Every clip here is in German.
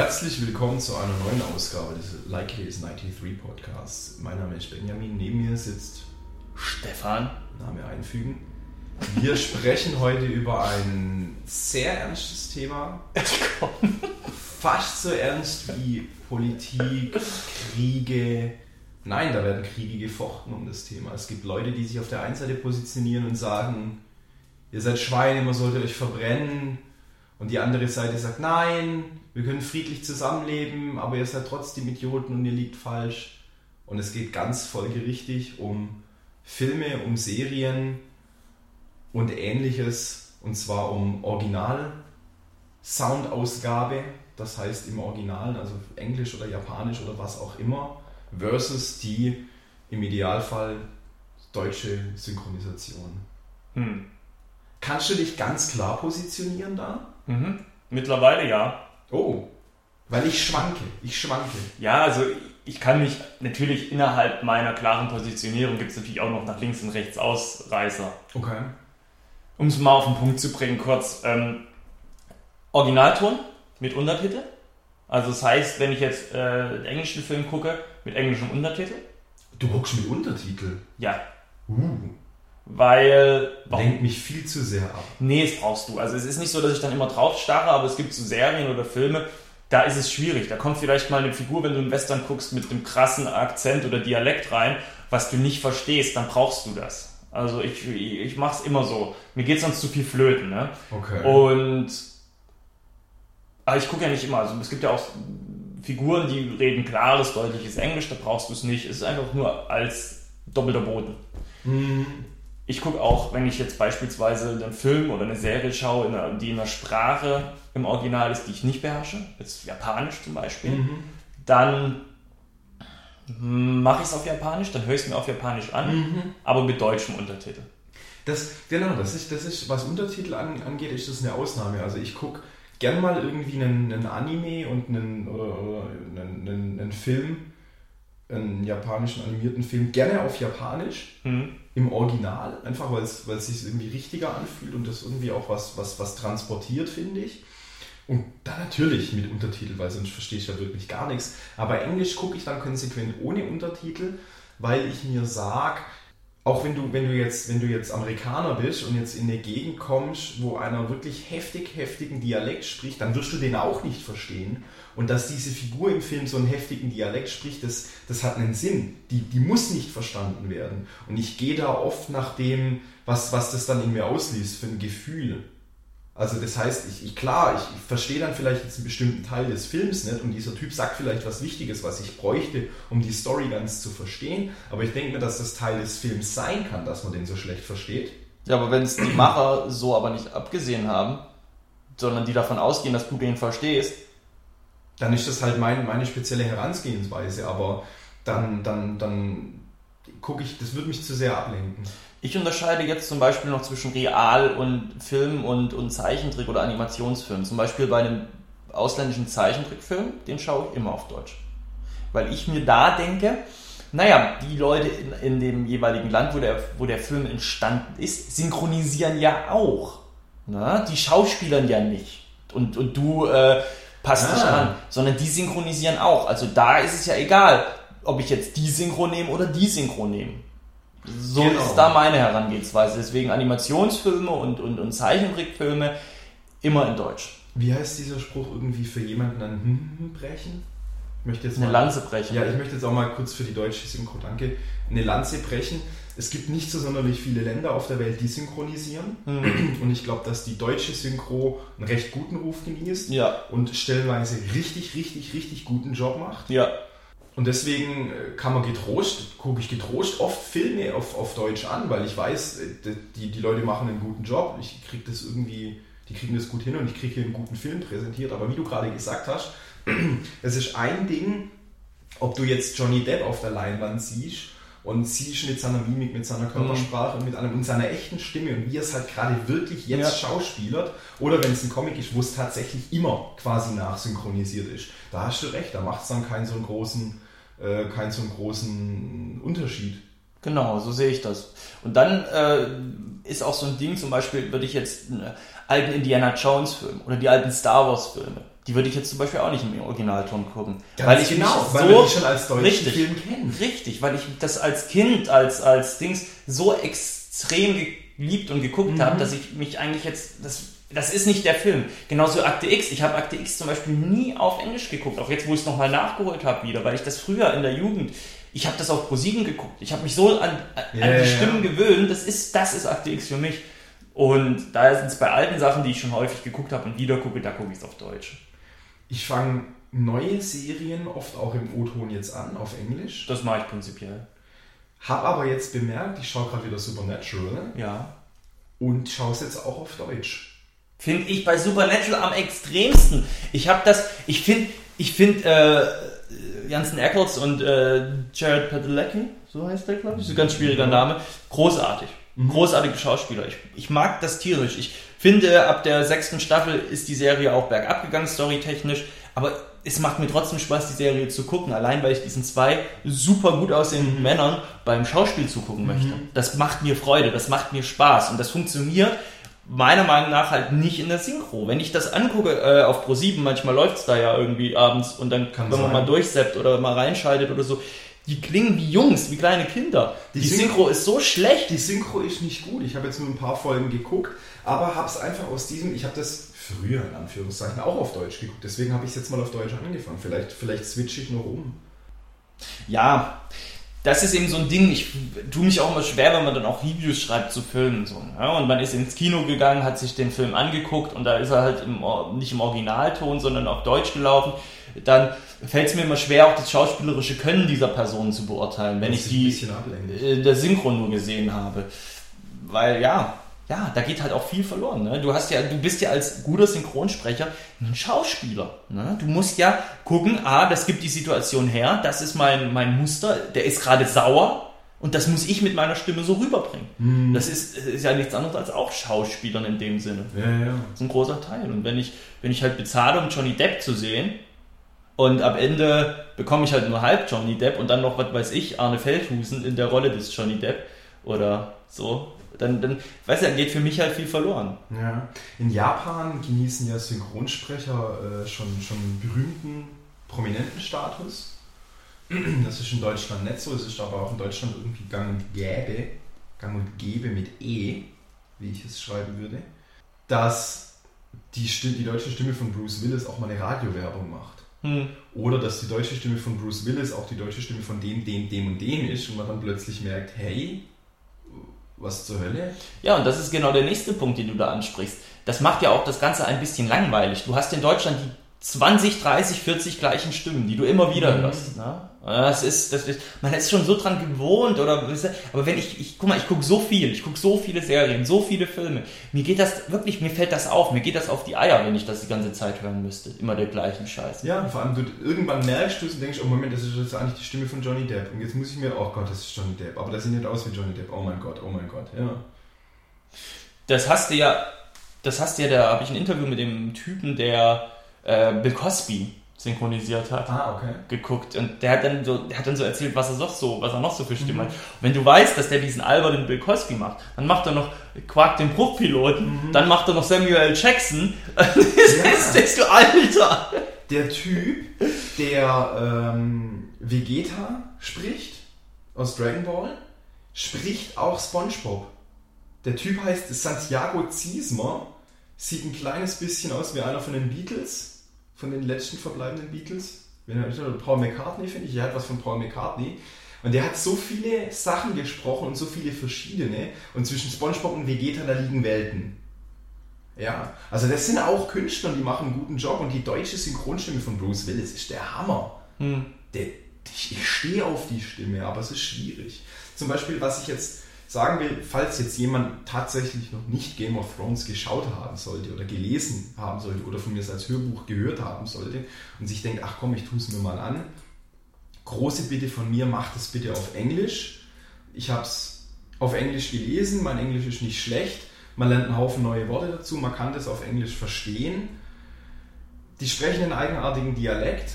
Herzlich willkommen zu einer neuen Ausgabe des Like It is 93 Podcasts. Mein Name ist Benjamin, neben mir sitzt Stefan. Name einfügen. Wir sprechen heute über ein sehr ernstes Thema. Fast so ernst wie Politik, Kriege. Nein, da werden Kriege gefochten um das Thema. Es gibt Leute, die sich auf der einen Seite positionieren und sagen, ihr seid Schweine, man sollte euch verbrennen. Und die andere Seite sagt, nein, wir können friedlich zusammenleben, aber ihr seid trotzdem Idioten und ihr liegt falsch. Und es geht ganz folgerichtig um Filme, um Serien und ähnliches. Und zwar um Original-Soundausgabe, das heißt im Original, also Englisch oder Japanisch oder was auch immer, versus die im Idealfall deutsche Synchronisation. Hm. Kannst du dich ganz klar positionieren da? Mhm. Mittlerweile ja. Oh, weil ich schwanke. Ich schwanke. Ja, also ich kann mich natürlich innerhalb meiner klaren Positionierung gibt es natürlich auch noch nach links und rechts Ausreißer. Okay. Um es mal auf den Punkt zu bringen, kurz. Ähm, Originalton mit Untertitel. Also das heißt, wenn ich jetzt äh, englischen Film gucke, mit englischem Untertitel. Du guckst mit Untertitel? Ja. Uh. Weil. Warum? Lenkt mich viel zu sehr ab. Nee, das brauchst du. Also es ist nicht so, dass ich dann immer drauf starre, aber es gibt so Serien oder Filme, da ist es schwierig. Da kommt vielleicht mal eine Figur, wenn du einen Western guckst, mit einem krassen Akzent oder Dialekt rein, was du nicht verstehst, dann brauchst du das. Also ich, ich, mache es immer so. Mir geht sonst zu viel flöten. Ne? Okay. Und aber ich gucke ja nicht immer. Also es gibt ja auch Figuren, die reden klares, deutliches Englisch, da brauchst du es nicht. Es ist einfach nur als doppelter Boden. Mhm ich gucke auch, wenn ich jetzt beispielsweise einen Film oder eine Serie schaue, in einer, die in einer Sprache im Original ist, die ich nicht beherrsche, jetzt Japanisch zum Beispiel, mhm. dann mache ich es auf Japanisch, dann höre ich es mir auf Japanisch an, mhm. aber mit deutschem Untertitel. Das, genau, das ist, das ist, was Untertitel an, angeht, ist das eine Ausnahme. Also ich gucke gern mal irgendwie einen, einen Anime und einen, oder, oder einen, einen, einen Film einen japanischen animierten Film gerne auf Japanisch mhm. Im Original, einfach weil es sich irgendwie richtiger anfühlt und das irgendwie auch was, was, was transportiert, finde ich. Und dann natürlich mit Untertitel, weil sonst verstehe ich ja wirklich gar nichts. Aber Englisch gucke ich dann konsequent ohne Untertitel, weil ich mir sage, auch wenn du, wenn du jetzt, wenn du jetzt Amerikaner bist und jetzt in eine Gegend kommst, wo einer wirklich heftig, heftigen Dialekt spricht, dann wirst du den auch nicht verstehen. Und dass diese Figur im Film so einen heftigen Dialekt spricht, das, das hat einen Sinn. Die, die muss nicht verstanden werden. Und ich gehe da oft nach dem, was, was das dann in mir auslöst für ein Gefühl. Also das heißt, ich, ich klar, ich, ich verstehe dann vielleicht jetzt einen bestimmten Teil des Films nicht und dieser Typ sagt vielleicht was Wichtiges, was ich bräuchte, um die Story ganz zu verstehen. Aber ich denke mir, dass das Teil des Films sein kann, dass man den so schlecht versteht. Ja, aber wenn es die Macher so aber nicht abgesehen haben, sondern die davon ausgehen, dass du den verstehst, dann ist das halt mein, meine spezielle Herangehensweise. Aber dann, dann, dann gucke ich, das würde mich zu sehr ablenken. Ich unterscheide jetzt zum Beispiel noch zwischen Real- und Film- und, und Zeichentrick- oder Animationsfilm. Zum Beispiel bei einem ausländischen Zeichentrickfilm, den schaue ich immer auf Deutsch. Weil ich mir da denke, naja, die Leute in, in dem jeweiligen Land, wo der, wo der Film entstanden ist, synchronisieren ja auch. Na? Die schauspielern ja nicht. Und, und du äh, passt ah. nicht an, sondern die synchronisieren auch. Also da ist es ja egal, ob ich jetzt die Synchro nehme oder die Synchro nehme. So genau. ist da meine Herangehensweise. Deswegen Animationsfilme und, und, und Zeichentrickfilme immer in Deutsch. Wie heißt dieser Spruch irgendwie für jemanden ein Hm brechen? Ich möchte jetzt Eine mal, Lanze brechen. Ja, ich möchte jetzt auch mal kurz für die deutsche Synchro, danke, eine Lanze brechen. Es gibt nicht so sonderlich viele Länder auf der Welt, die synchronisieren. Mhm. Und ich glaube, dass die deutsche Synchro einen recht guten Ruf genießt ja. und stellenweise richtig, richtig, richtig guten Job macht. Ja. Und deswegen äh, kann man getrost, gucke ich getrost oft Filme auf, auf Deutsch an, weil ich weiß, äh, die, die Leute machen einen guten Job. Ich kriege das irgendwie, die kriegen das gut hin und ich kriege hier einen guten Film präsentiert. Aber wie du gerade gesagt hast, es ist ein Ding, ob du jetzt Johnny Depp auf der Leinwand siehst und siehst mit seiner Mimik, mit seiner Körpersprache und mit einem und seiner echten Stimme und wie er es halt gerade wirklich jetzt ja. schauspielert oder wenn es ein Comic ist, wo es tatsächlich immer quasi nachsynchronisiert ist. Da hast du recht, da macht es dann keinen so einen großen, äh, keinen so großen Unterschied. Genau, so sehe ich das. Und dann äh, ist auch so ein Ding, zum Beispiel würde ich jetzt einen alten Indiana Jones Film oder die alten Star Wars Filme Die würde ich jetzt zum Beispiel auch nicht im Originalton gucken. Ganz weil ich genau, mich weil so, schon als deutschen richtig, Film kennt. Richtig, weil ich das als Kind, als, als Dings so extrem geliebt und geguckt Mhm. habe, dass ich mich eigentlich jetzt, das, das ist nicht der Film. Genauso Akte X. Ich habe Akte X zum Beispiel nie auf Englisch geguckt, auch jetzt, wo ich es nochmal nachgeholt habe wieder, weil ich das früher in der Jugend, ich habe das auf ProSieben geguckt. Ich habe mich so an, an Ja, die Stimmen gewöhnt. Das ist, das ist Akte X für mich. Und da sind es bei alten Sachen, die ich schon häufig geguckt habe und wieder gucke, da gucke ich es auf Deutsch. Ich fange neue Serien oft auch im O-Ton jetzt an, auf Englisch. Das mache ich prinzipiell. Hab aber jetzt bemerkt, ich schaue gerade wieder Supernatural Ja. und schaue es jetzt auch auf Deutsch. Finde ich bei Supernatural am extremsten. Ich habe das, ich finde, ich finde, äh, Jansen Eccles und äh, Jared Padalecki, so heißt der, glaube ich, ist ein ganz schwieriger Name, großartig. Großartige Schauspieler. Ich, ich mag das tierisch. Ich finde, ab der sechsten Staffel ist die Serie auch bergab gegangen, storytechnisch. Aber es macht mir trotzdem Spaß, die Serie zu gucken. Allein, weil ich diesen zwei super gut aussehenden Männern beim Schauspiel zugucken möchte. Das macht mir Freude, das macht mir Spaß. Und das funktioniert meiner Meinung nach halt nicht in der Synchro. Wenn ich das angucke äh, auf Pro7, manchmal läuft's da ja irgendwie abends und dann, Kann wenn man sein. mal durchseppt oder mal reinschaltet oder so, die klingen wie Jungs, wie kleine Kinder. Die, Die Synchro ist so schlecht. Die Synchro ist nicht gut. Ich habe jetzt nur ein paar Folgen geguckt, aber habe es einfach aus diesem, ich habe das früher in Anführungszeichen auch auf Deutsch geguckt. Deswegen habe ich es jetzt mal auf Deutsch angefangen. Vielleicht, vielleicht switche ich noch um. Ja, das ist eben so ein Ding, ich tue mich auch immer schwer, wenn man dann auch Reviews schreibt zu Filmen. So, ja? Und man ist ins Kino gegangen, hat sich den Film angeguckt und da ist er halt im, nicht im Originalton, sondern auf Deutsch gelaufen. Dann fällt es mir immer schwer, auch das schauspielerische Können dieser Person zu beurteilen, wenn ich die äh, der Synchro nur gesehen habe. Weil ja, ja, da geht halt auch viel verloren. Ne? Du hast ja, du bist ja als guter Synchronsprecher ein Schauspieler. Ne? Du musst ja gucken, ah, das gibt die Situation her, das ist mein, mein Muster, der ist gerade sauer und das muss ich mit meiner Stimme so rüberbringen. Das ist, ist ja nichts anderes als auch Schauspielern in dem Sinne. Ja, ja. Das ist ein großer Teil. Und wenn ich, wenn ich halt bezahle, um Johnny Depp zu sehen, und am Ende bekomme ich halt nur halb Johnny Depp und dann noch, was weiß ich, Arne Feldhusen in der Rolle des Johnny Depp oder so, dann, dann weißt du, dann geht für mich halt viel verloren. Ja. In Japan genießen ja Synchronsprecher äh, schon, schon berühmten, prominenten Status. Das ist in Deutschland nicht so, es ist aber auch in Deutschland irgendwie gang und gäbe, gang und gäbe mit E, wie ich es schreiben würde, dass die, Stimme, die deutsche Stimme von Bruce Willis auch mal eine Radiowerbung macht. Hm. Oder dass die deutsche Stimme von Bruce Willis auch die deutsche Stimme von dem, dem, dem und dem ist und man dann plötzlich merkt, hey, was zur Hölle? Ja, und das ist genau der nächste Punkt, den du da ansprichst. Das macht ja auch das Ganze ein bisschen langweilig. Du hast in Deutschland die 20, 30, 40 gleichen Stimmen, die du immer wieder Mhm. hörst. Ne? Das ist, das ist, man ist schon so dran gewohnt, oder, aber wenn ich, ich guck mal, ich gucke so viel, ich gucke so viele Serien, so viele Filme. Mir geht das wirklich, mir fällt das auf, mir geht das auf die Eier, wenn ich das die ganze Zeit hören müsste. Immer der gleichen Scheiß. Ja, vor allem du irgendwann merkst du es und denkst, oh Moment, das ist jetzt eigentlich die Stimme von Johnny Depp. Und jetzt muss ich mir, oh Gott, das ist Johnny Depp. Aber das sieht nicht aus wie Johnny Depp. Oh mein Gott, oh mein Gott. Ja. Das hast du ja, das hast du ja, da habe ich ein Interview mit dem Typen, der äh, Bill Cosby synchronisiert hat. Ah, okay. geguckt und der hat dann so, der hat dann so erzählt, was er noch so, was er noch so für Stimmen hat. Und wenn du weißt, dass der diesen albernen Bill Cosby macht, dann macht er noch Quark den Bruchpiloten, dann macht er noch Samuel L. Jackson. das ist, das du Alter. Der Typ, der ähm, Vegeta spricht, aus Dragon Ball, spricht auch Spongebob. Der Typ heißt Santiago Ziesmer, sieht ein kleines bisschen aus wie einer von den Beatles, von den letzten verbleibenden Beatles. Er Paul McCartney finde ich, er hat was von Paul McCartney. Und der hat so viele Sachen gesprochen und so viele verschiedene. Und zwischen Spongebob und Vegeta, da liegen Welten. Ja, also das sind auch Künstler, die machen einen guten Job und die deutsche Synchronstimme von Bruce Willis ist der Hammer. Hm. Der, ich, ich stehe auf die Stimme, aber es ist schwierig. Zum Beispiel, was ich jetzt sagen will, falls jetzt jemand tatsächlich noch nicht Game of Thrones geschaut haben sollte oder gelesen haben sollte oder von mir als Hörbuch gehört haben sollte und sich denkt, ach komm, ich tue es mir mal an, große Bitte von mir, macht es bitte auf Englisch. Ich habe es auf Englisch gelesen, mein Englisch ist nicht schlecht, man lernt einen Haufen neue Worte dazu, man kann das auf Englisch verstehen. Die sprechen einen eigenartigen Dialekt,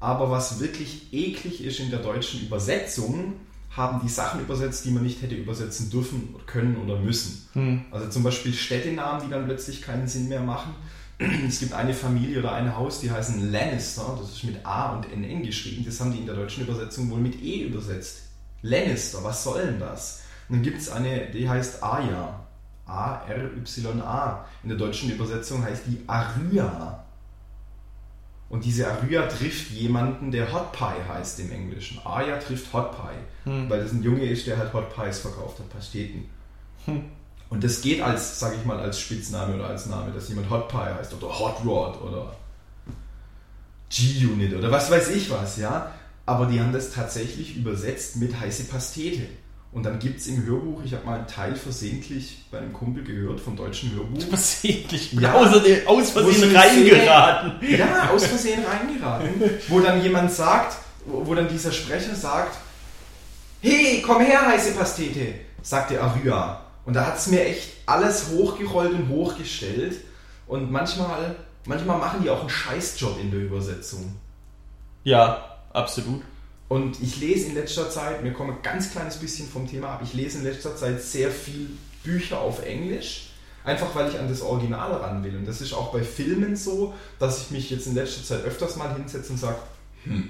aber was wirklich eklig ist in der deutschen Übersetzung, haben die Sachen übersetzt, die man nicht hätte übersetzen dürfen, können oder müssen. Hm. Also zum Beispiel Städtenamen, die dann plötzlich keinen Sinn mehr machen. es gibt eine Familie oder ein Haus, die heißen Lannister, das ist mit A und NN geschrieben, das haben die in der deutschen Übersetzung wohl mit E übersetzt. Lannister, was soll denn das? Und dann gibt es eine, die heißt Aya. A-R-Y-A. In der deutschen Übersetzung heißt die Arya. Und diese Arya trifft jemanden, der Hot Pie heißt im Englischen. Aya trifft Hot Pie, hm. weil das ein Junge ist, der halt Hot Pies verkauft hat, Pasteten. Hm. Und das geht als, sag ich mal, als Spitzname oder als Name, dass jemand Hot Pie heißt oder Hot Rod oder G-Unit oder was weiß ich was, ja. Aber die haben das tatsächlich übersetzt mit heiße Pastete. Und dann gibt es im Hörbuch, ich habe mal einen Teil versehentlich bei einem Kumpel gehört vom deutschen Hörbuch. Versehentlich? Ja, außer aus Versehen reingeraten. Ja, aus Versehen reingeraten. wo dann jemand sagt, wo dann dieser Sprecher sagt, hey, komm her, heiße Pastete, sagte Arya. Und da hat es mir echt alles hochgerollt und hochgestellt. Und manchmal, manchmal machen die auch einen Scheißjob in der Übersetzung. Ja, absolut. Und ich lese in letzter Zeit, mir kommt ein ganz kleines bisschen vom Thema ab, ich lese in letzter Zeit sehr viel Bücher auf Englisch, einfach weil ich an das Original ran will. Und das ist auch bei Filmen so, dass ich mich jetzt in letzter Zeit öfters mal hinsetze und sage, hm,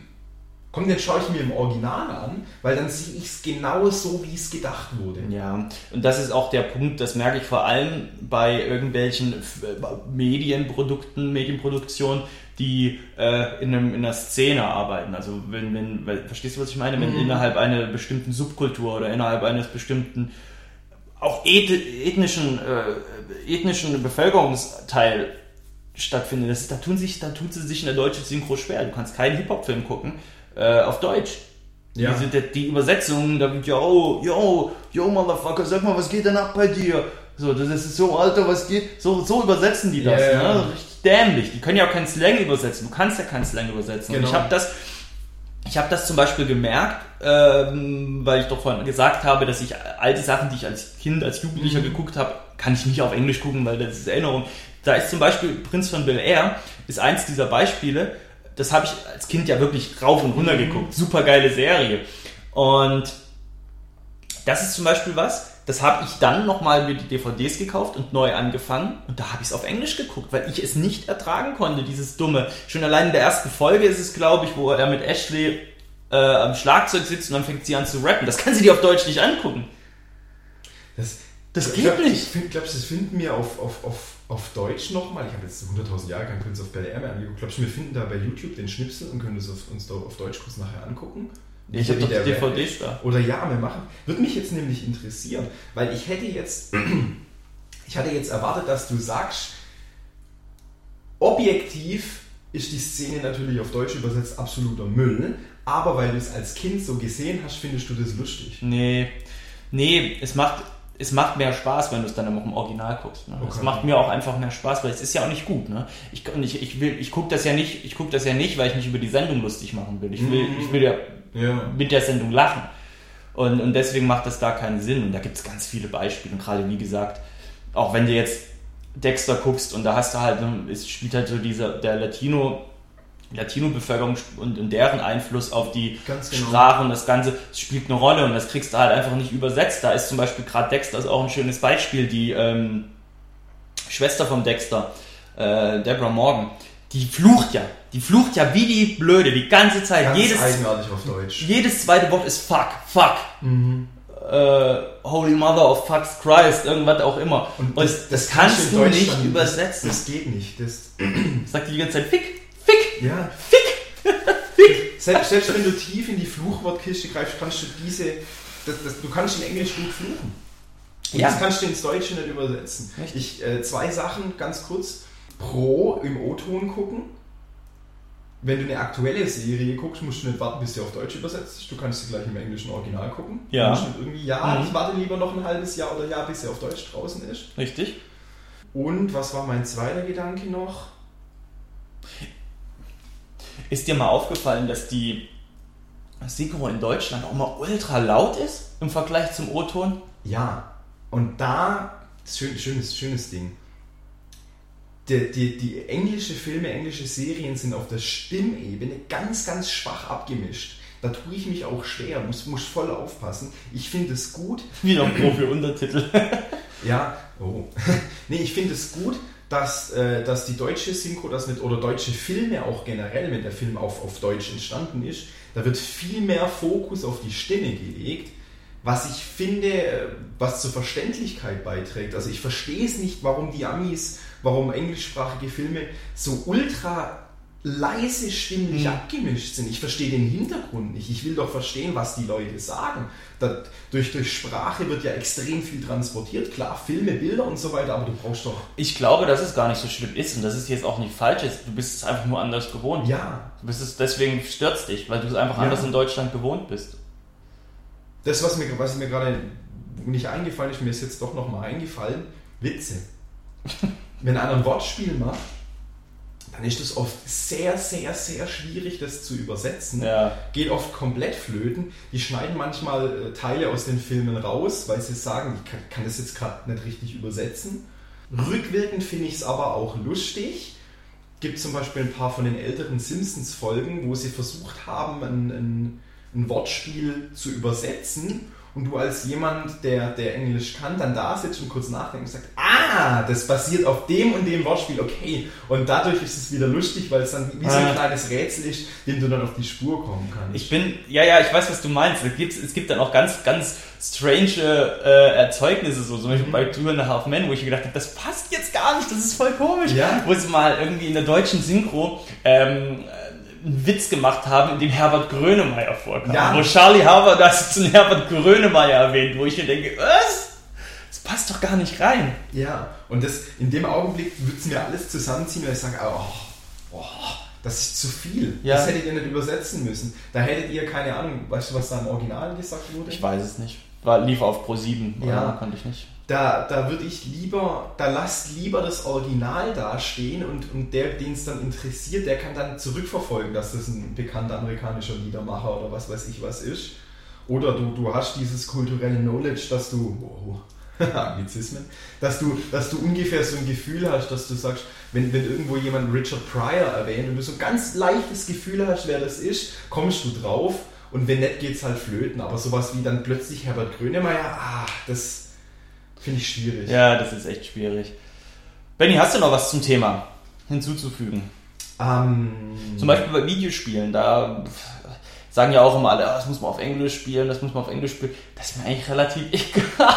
komm, den schaue ich mir im Original an, weil dann sehe ich es genau so, wie es gedacht wurde. Ja, und das ist auch der Punkt, das merke ich vor allem bei irgendwelchen Medienprodukten, Medienproduktionen, die äh, in, einem, in einer Szene arbeiten. Also wenn, wenn, weil, verstehst du, was ich meine? Wenn mhm. innerhalb einer bestimmten Subkultur oder innerhalb eines bestimmten auch ethnischen, äh, ethnischen Bevölkerungsteil stattfindet, das, da tun sich, da tut sie sich in der deutschen Synchro schwer. Du kannst keinen Hip-Hop-Film gucken äh, auf Deutsch. Ja. Die, die, die Übersetzungen, da wird yo, yo, yo, Motherfucker, sag mal, was geht denn ab bei dir? So, das ist so, Alter, was geht? So, so übersetzen die das, yeah, ne? Richtig dämlich. Die können ja auch keinen Slang übersetzen. Du kannst ja keinen Slang übersetzen. Genau. Und ich habe das, ich habe das zum Beispiel gemerkt, ähm, weil ich doch vorhin gesagt habe, dass ich all die Sachen, die ich als Kind, als Jugendlicher mhm. geguckt habe, kann ich nicht auf Englisch gucken, weil das ist Erinnerung. Da ist zum Beispiel Prinz von Bel Air, ist eins dieser Beispiele. Das habe ich als Kind ja wirklich rauf und runter mhm. geguckt. Super geile Serie. Und das ist zum Beispiel was, das habe ich dann nochmal mir die DVDs gekauft und neu angefangen. Und da habe ich es auf Englisch geguckt, weil ich es nicht ertragen konnte, dieses Dumme. Schon allein in der ersten Folge ist es, glaube ich, wo er mit Ashley äh, am Schlagzeug sitzt und dann fängt sie an zu rappen. Das kann sie dir auf Deutsch nicht angucken. Das, das geht glaub, nicht. Ich glaube, das finden wir auf, auf, auf, auf Deutsch nochmal. Ich habe jetzt 100.000 Jahre kein Kunst auf BLR mehr angeguckt. Glaubst du, wir finden da bei YouTube den Schnipsel und können das auf, uns da auf Deutsch kurz nachher angucken? Ich habe die DVDs da. Oder ja, wir machen. Würde mich jetzt nämlich interessieren, weil ich hätte jetzt, ich hatte jetzt erwartet, dass du sagst, objektiv ist die Szene natürlich auf Deutsch übersetzt absoluter Müll, aber weil du es als Kind so gesehen hast, findest du das lustig. Nee, nee, es macht, es macht mehr Spaß, wenn du es dann auch im Original guckst. Ne? Okay. Es macht mir auch einfach mehr Spaß, weil es ist ja auch nicht gut. Ne? Ich, ich, ich, ich gucke das ja nicht, ich gucke das ja nicht, weil ich mich über die Sendung lustig machen will. Ich will, mhm. ich will ja ja. mit der Sendung lachen. Und, und deswegen macht das da keinen Sinn. Und da gibt es ganz viele Beispiele. Und gerade wie gesagt, auch wenn du jetzt Dexter guckst und da hast du halt, ne, es spielt halt so dieser, der Latino, Latino-Bevölkerung und, und, deren Einfluss auf die genau. Sprache und das Ganze spielt eine Rolle und das kriegst du halt einfach nicht übersetzt. Da ist zum Beispiel gerade Dexter ist auch ein schönes Beispiel, die ähm, Schwester von Dexter, äh, Deborah Morgan, die flucht ja. Die flucht ja wie die Blöde die ganze Zeit. Ganz jedes, eigenartig auf Deutsch. Jedes zweite Wort ist fuck, fuck. Mhm. Äh, Holy Mother of Fucks Christ, irgendwas auch immer. Und das, Und das, das kannst du nicht übersetzen. Das, das, geht nicht. Das sagt die ganze Zeit Fick, Fick, ja. Fick, Fick. Selbst, selbst wenn du tief in die Fluchwortkiste greifst, kannst du diese, du kannst in Englisch gut fluchen. Und ja. das kannst du ins Deutsche nicht übersetzen. Ich, äh, zwei Sachen ganz kurz. Pro im O-Ton gucken. Wenn du eine aktuelle Serie guckst, musst du nicht warten, bis sie auf Deutsch übersetzt ist. Du kannst sie gleich im englischen Original gucken. Ja. Du musst nicht irgendwie, ja, mhm. ich warte lieber noch ein halbes Jahr oder Jahr, bis sie auf Deutsch draußen ist. Richtig. Und was war mein zweiter Gedanke noch? Ist dir mal aufgefallen, dass die Synchro in Deutschland auch mal ultra laut ist im Vergleich zum O-Ton? Ja. Und da, schön, schönes, schönes Ding die, die, die englische Filme, englische Serien sind auf der Stimmebene ganz, ganz schwach abgemischt. Da tue ich mich auch schwer, muss, muss voll aufpassen. Ich finde es gut. Wieder ein Profi-Untertitel. ja, oh. nee, ich finde es gut, dass, äh, dass die deutsche Synchro das nicht, oder deutsche Filme auch generell, wenn der Film auf, auf Deutsch entstanden ist, da wird viel mehr Fokus auf die Stimme gelegt, was ich finde, äh, was zur Verständlichkeit beiträgt. Also ich verstehe es nicht, warum die Amis, warum englischsprachige Filme so ultra leise stimmlich Mhm. abgemischt sind. Ich verstehe den Hintergrund nicht. Ich will doch verstehen, was die Leute sagen. Da, durch, durch Sprache wird ja extrem viel transportiert. Klar, Filme, Bilder und so weiter, aber du brauchst doch. Ich glaube, dass es gar nicht so schlimm ist und das ist jetzt auch nicht falsch ist. Du bist es einfach nur anders gewohnt. Ja, Du bist es, deswegen stört dich, weil du es einfach Ja. anders in Deutschland gewohnt bist. das, was mir, was mir gerade nicht eingefallen ist, mir ist jetzt doch nochmal eingefallen: Witze. Wenn einer ein Wortspiel macht, dann ist es oft sehr, sehr, sehr schwierig, das zu übersetzen. Ja. geht oft komplett flöten. Die schneiden manchmal äh, Teile aus den Filmen raus, weil sie sagen, ich kann, kann das jetzt gerade nicht richtig übersetzen. Rückwirkend finde ich es aber auch lustig. Gibt zum Beispiel ein paar von den älteren Simpsons-Folgen, wo sie versucht haben, ein, ein, ein Wortspiel zu übersetzen und du als jemand, der, der Englisch kann, dann da sitzt und kurz nachdenkt und sagt, ah, das basiert auf dem und dem Wortspiel, okay. Und dadurch ist es wieder lustig, weil es dann wie so ein Ah. kleines Rätsel ist, dem du dann auf die Spur kommen kannst. Ich bin, ja, ja, ich weiß, was du meinst. Es gibt, es gibt dann auch ganz, ganz strange äh, Erzeugnisse, so zum Beispiel bei Two and a Half Men, wo ich gedacht habe, das passt jetzt gar nicht, das ist voll komisch. Ja. Wo sie mal irgendwie in der deutschen Synchro ähm, einen Witz gemacht haben, in dem Herbert Grönemeyer vorkam. Ja. Wo Charlie Harper das zu Herbert Grönemeyer erwähnt, wo ich mir denke, was? Das passt doch gar nicht rein. Ja, und das, in dem Augenblick wird es mir alles zusammenziehen, weil ich sage, oh, oh, das ist zu viel. Ja. Das hättet ihr nicht übersetzen müssen. Da hättet ihr, keine Ahnung, weißt du, was da im Original gesagt wurde? Ich weiß es nicht. War, lief auf Pro 7, Ja. konnte ich nicht. Da, da würde ich lieber, da lasst lieber das Original dastehen und, und der, den es dann interessiert, der kann dann zurückverfolgen, dass das ein bekannter amerikanischer Liedermacher oder was weiß ich was ist. Oder du, du hast dieses kulturelle Knowledge, dass du, wow, Anglizismen, dass du, dass du ungefähr so ein Gefühl hast, dass du sagst, wenn, wenn irgendwo jemand Richard Pryor erwähnt und du so ein ganz leichtes Gefühl hast, wer das ist, kommst du drauf und wenn nicht, geht's halt flöten. Aber sowas wie dann plötzlich Herbert Grönemeyer, ah, das finde ich schwierig. Ja, das ist echt schwierig. Benny, hast du noch was zum Thema hinzuzufügen? Ähm, Zum Beispiel bei Videospielen, da sagen ja auch immer alle, ah, das muss man auf Englisch spielen, das muss man auf Englisch spielen. Das ist mir eigentlich relativ egal.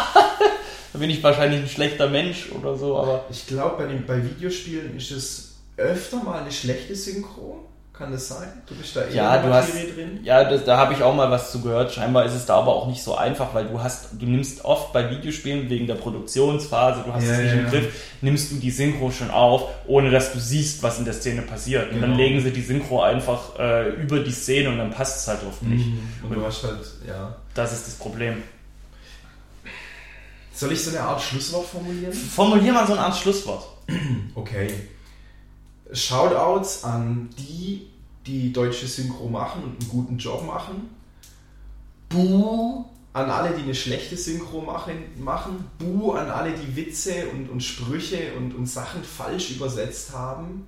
da bin ich wahrscheinlich ein schlechter Mensch oder so, aber ich glaube, bei, den- bei Videospielen ist es öfter mal eine schlechte Synchro. Kann das sein? Du bist da eher ja, in der hast, drin? ja, das, da habe ich auch mal was zu gehört. Scheinbar ist es da aber auch nicht so einfach, weil du hast, du nimmst oft bei Videospielen wegen der Produktionsphase, du hast Ja, es nicht ja, im. Griff, nimmst du die Synchro schon auf, ohne dass du siehst, was in der Szene passiert. Und dann Genau. legen sie die Synchro einfach äh, über die Szene und dann passt es halt oft nicht. Mhm. Und du hast halt, ja. Das ist das Problem. Soll ich so eine Art Schlusswort formulieren? Formulier mal so eine Art Schlusswort. Okay. Shoutouts an die, die deutsche Synchro machen und einen guten Job machen. Buh an alle, die eine schlechte Synchro machen. machen. Buh an alle, die Witze und, und Sprüche und, und Sachen falsch übersetzt haben.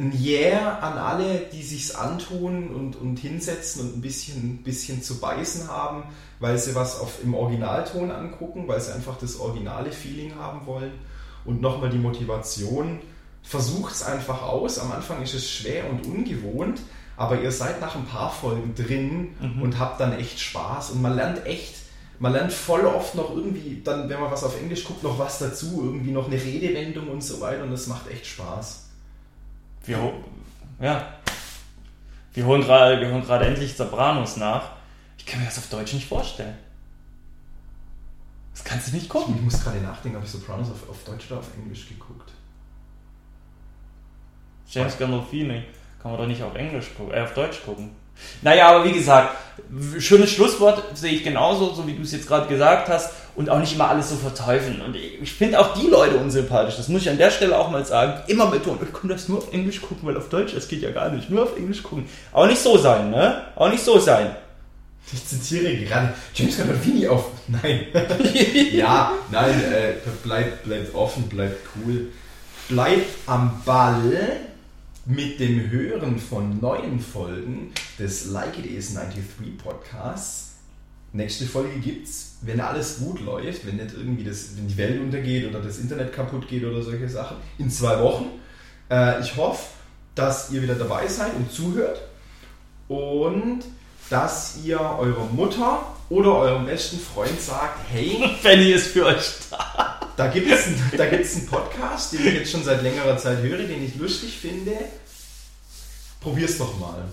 Ein Yeah an alle, die sich's antun und, und hinsetzen und ein bisschen, bisschen zu beißen haben, weil sie was auf, im Originalton angucken, weil sie einfach das originale Feeling haben wollen. Und nochmal die Motivation, versucht es einfach aus. Am Anfang ist es schwer und ungewohnt, aber ihr seid nach ein paar Folgen drin und habt dann echt Spaß und man lernt echt, man lernt voll oft noch irgendwie, dann, wenn man was auf Englisch guckt, noch was dazu, irgendwie noch eine Redewendung und so weiter und das macht echt Spaß. Wir, ja. Wir holen gerade, wir holen gerade endlich Sopranos nach. Ich kann mir das auf Deutsch nicht vorstellen. Das kannst du nicht gucken. Ich muss gerade nachdenken, habe ich Sopranos auf, auf Deutsch oder auf Englisch geguckt? James Gandolfini kann man doch nicht auf Englisch gucken, äh, auf Deutsch gucken. Naja, aber wie gesagt, schönes Schlusswort sehe ich genauso, so wie du es jetzt gerade gesagt hast, und auch nicht immer alles so verteufeln. Und ich, finde auch die Leute unsympathisch, das muss ich an der Stelle auch mal sagen. Immer betonen, ich kann das nur auf Englisch gucken, weil auf Deutsch, das geht ja gar nicht. Nur auf Englisch gucken. Auch nicht so sein, ne? Auch nicht so sein. Ich zitiere gerade James Gandolfini auf. Nein. ja, nein, äh, bleibt, bleibt offen, bleibt cool. Bleibt am Ball mit dem Hören von neuen Folgen des Like It Is 93 Podcasts. nächste Folge gibt's, wenn alles gut läuft, wenn nicht irgendwie das, wenn die Welt untergeht oder das Internet kaputt geht oder solche Sachen, in zwei Wochen. Äh, ich hoffe, dass ihr wieder dabei seid und zuhört und dass ihr eurer Mutter oder eurem besten Freund sagt, hey, Fanny ist für euch da. Da gibt es einen, da gibt's einen Podcast, den ich jetzt schon seit längerer Zeit höre, den ich lustig finde. Probier's doch mal.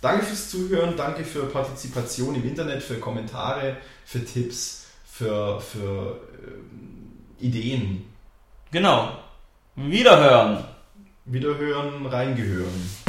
Danke fürs Zuhören, danke für Partizipation im Internet, für Kommentare, für Tipps, für, für ähm, Ideen. Genau. Wiederhören. Wiederhören, reingehören.